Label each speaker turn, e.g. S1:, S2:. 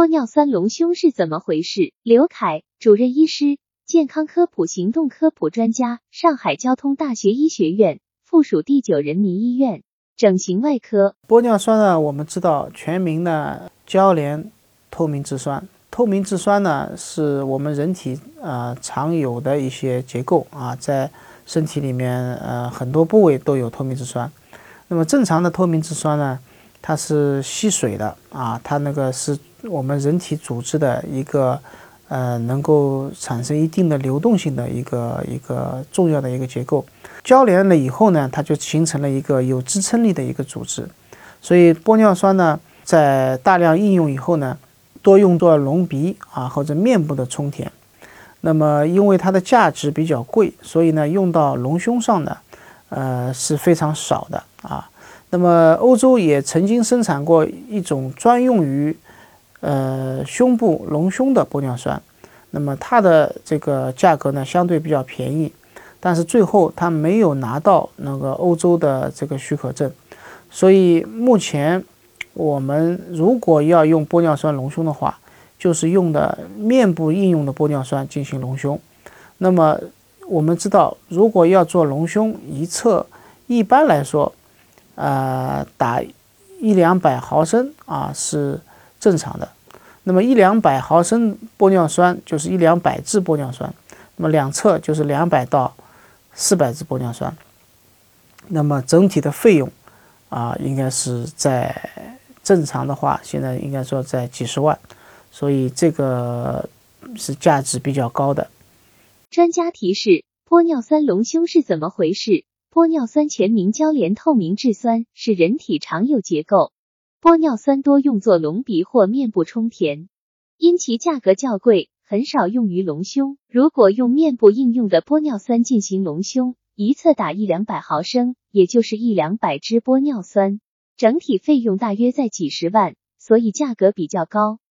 S1: 玻尿酸隆胸是怎么回事？刘凯，主任医师，健康科普行动科普专家，上海交通大学医学院附属第九人民医院整形外科。
S2: 玻尿酸呢，我们知道全名呢，交联透明质酸。透明质酸呢，是我们人体呃常有的一些结构啊，在身体里面呃很多部位都有透明质酸。那么正常的透明质酸呢，它是吸水的啊，它那个是我们人体组织的一个呃能够产生一定的流动性的一个一个重要的一个结构。交联了以后呢，它就形成了一个有支撑力的一个组织。所以玻尿酸呢，在大量应用以后呢。多用作隆鼻啊或者面部的充填，那么因为它的价值比较贵，所以呢用到隆胸上呢，呃是非常少的啊。那么欧洲也曾经生产过一种专用于呃胸部隆胸的玻尿酸，那么它的这个价格呢相对比较便宜，但是最后它没有拿到那个欧洲的这个许可证，所以目前。我们如果要用玻尿酸隆胸的话，就是用的面部应用的玻尿酸进行隆胸。那么我们知道，如果要做隆胸，一侧一般来说，呃，打一两百毫升啊是正常的。那么一两百毫升玻尿酸就是一两百支玻尿酸，那么两侧就是两百到四百支玻尿酸。那么整体的费用啊，应该是在。正常的话，现在应该说在几十万，所以这个是价值比较高的。
S1: 专家提示：玻尿酸隆胸是怎么回事？玻尿酸全名交联透明质酸，是人体常有结构。玻尿酸多用作隆鼻或面部充填，因其价格较贵，很少用于隆胸。如果用面部应用的玻尿酸进行隆胸，一侧打一两百毫升，也就是一两百支玻尿酸。整体费用大约在几十万，所以价格比较高。